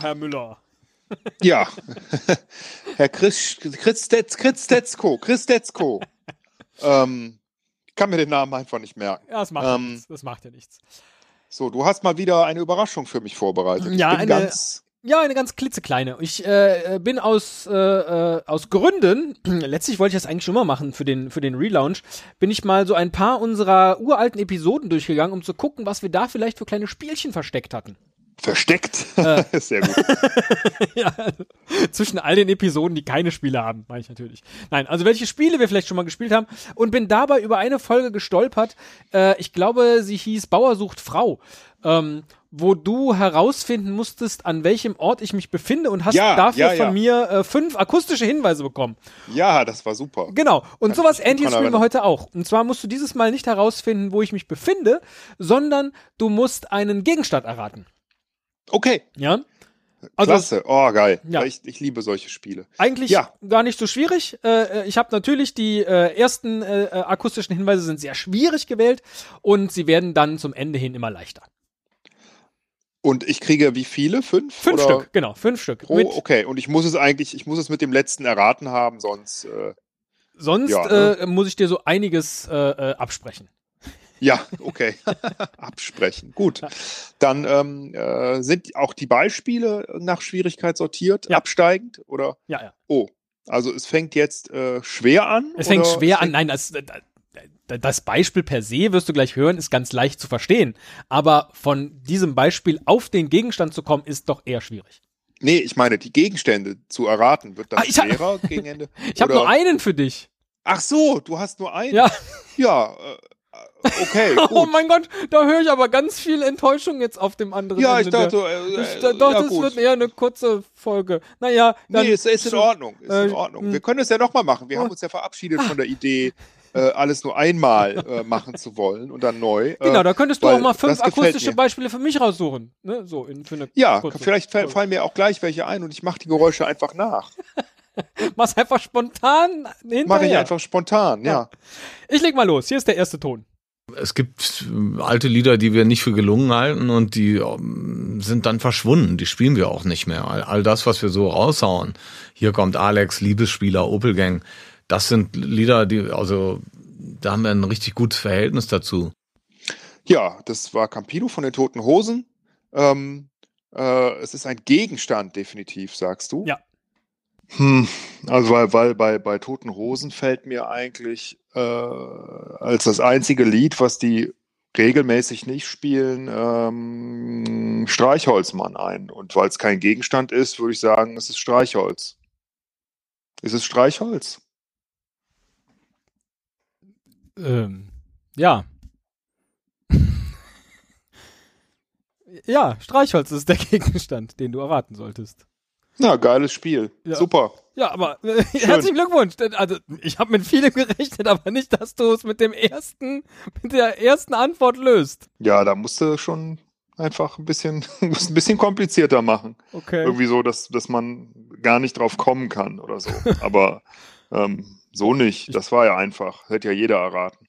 Herr Müller. Ja. Herr Chris, Chris, Detz, Chris Detzko, Chris Detzko. ähm, kann mir den Namen einfach nicht merken. Ja, das macht ja Ähm, nichts. Das macht ja nichts. So, du hast mal wieder eine Überraschung für mich vorbereitet. Ja, eine- ganz. Ja, eine ganz klitzekleine. Ich äh, bin aus, äh, äh, aus Gründen, letztlich wollte ich das eigentlich schon mal machen für den, für den Relaunch, bin ich mal so ein paar unserer uralten Episoden durchgegangen, um zu gucken, was wir da vielleicht für kleine Spielchen versteckt hatten. Versteckt. Äh. Sehr gut. ja, zwischen all den Episoden, die keine Spiele haben, meine ich natürlich. Nein, also welche Spiele wir vielleicht schon mal gespielt haben und bin dabei über eine Folge gestolpert. Äh, ich glaube, sie hieß Bauer sucht Frau. Ähm, wo du herausfinden musstest, an welchem Ort ich mich befinde und hast Ja, dafür ja, ja. von mir äh, fünf akustische Hinweise bekommen. Ja, das war super. Genau. Und Kann sowas ähnliches spielen wir heute auch. Und zwar musst du dieses Mal nicht herausfinden, wo ich mich befinde, sondern du musst einen Gegenstand erraten. Okay. Ja? Also Klasse. Oh, geil. Ja. Ich, ich liebe solche Spiele. Eigentlich Ja. gar nicht so schwierig. Äh, äh, ich habe natürlich die äh, ersten äh, äh, akustischen Hinweise sind sehr schwierig gewählt und sie werden dann zum Ende hin immer leichter. Und ich kriege wie viele? Fünf? Fünf Oder Stück, genau, fünf Stück. Pro, Mit, okay, und ich muss es eigentlich, ich muss es mit dem letzten erraten haben, sonst. Äh, sonst ja, ne? muss ich dir so einiges absprechen. Ja, okay. Absprechen. Gut. Dann ähm, äh, sind auch die Beispiele nach Schwierigkeit sortiert, Ja. absteigend? Oder? Ja, ja. Oh. Also es fängt jetzt äh, schwer an. Es fängt schwer es an. Nein, das, äh, das Beispiel per se, wirst du gleich hören, ist ganz leicht zu verstehen. Aber von diesem Beispiel auf den Gegenstand zu kommen, ist doch eher schwierig. Nee, ich meine, die Gegenstände zu erraten, wird das Ah, schwerer gegen Ende? Ich habe nur einen für dich. Ach so, du hast nur einen. Ja. Ja, äh, okay, gut. Oh mein Gott, da höre ich aber ganz viel Enttäuschung jetzt auf dem anderen ja, Ende ich dachte, äh, Ich äh, da- doch, ja, das gut. wird eher eine kurze Folge. Naja, dann. Nee, ist, ist in Ordnung. Ist äh, in Ordnung. mh. Wir können es ja nochmal machen. Wir Oh. haben uns ja verabschiedet von der Idee, äh, alles nur einmal äh, machen zu wollen und dann neu. Genau, äh, da könntest du auch mal fünf akustische. Beispiele für mich raussuchen. Ne? So, in, für eine Ja, kurze vielleicht Folge. fallen mir auch gleich welche ein und ich mache die Geräusche einfach nach. Mach's einfach spontan hinterher. Mache ich einfach spontan, ja. Ja. Ich leg mal los. Hier ist der erste Ton. Es gibt äh, alte Lieder, die wir nicht für gelungen halten und die ähm, sind dann verschwunden. Die spielen wir auch nicht mehr. All, all das, was wir so raushauen. Hier kommt Alex, Liebesspieler, Opelgang. Das sind Lieder, die, also, da haben wir ein richtig gutes Verhältnis dazu. Ja, das war Campino von den Toten Hosen. Ähm, äh, es ist ein Gegenstand, definitiv, sagst du? Ja. Hm, also weil, weil bei, bei Toten Hosen fällt mir eigentlich äh, als das einzige Lied, was die regelmäßig nicht spielen, ähm, Streichholzmann ein. Und weil es kein Gegenstand ist, würde ich sagen, es ist Streichholz. Ist es Streichholz? Ähm, ja. ja, Streichholz ist der Gegenstand, den du erraten solltest. Na, geiles Spiel. Ja. Super. Ja, aber äh, herzlichen Glückwunsch. Also, ich habe mit vielem gerechnet, aber nicht, dass du es mit dem ersten, mit der ersten Antwort löst. Ja, da musst du schon einfach ein bisschen, ein bisschen komplizierter machen. Okay. Irgendwie so, dass, dass man gar nicht drauf kommen kann oder so. Aber ähm, so nicht. Das war ja einfach. Hätte ja jeder erraten.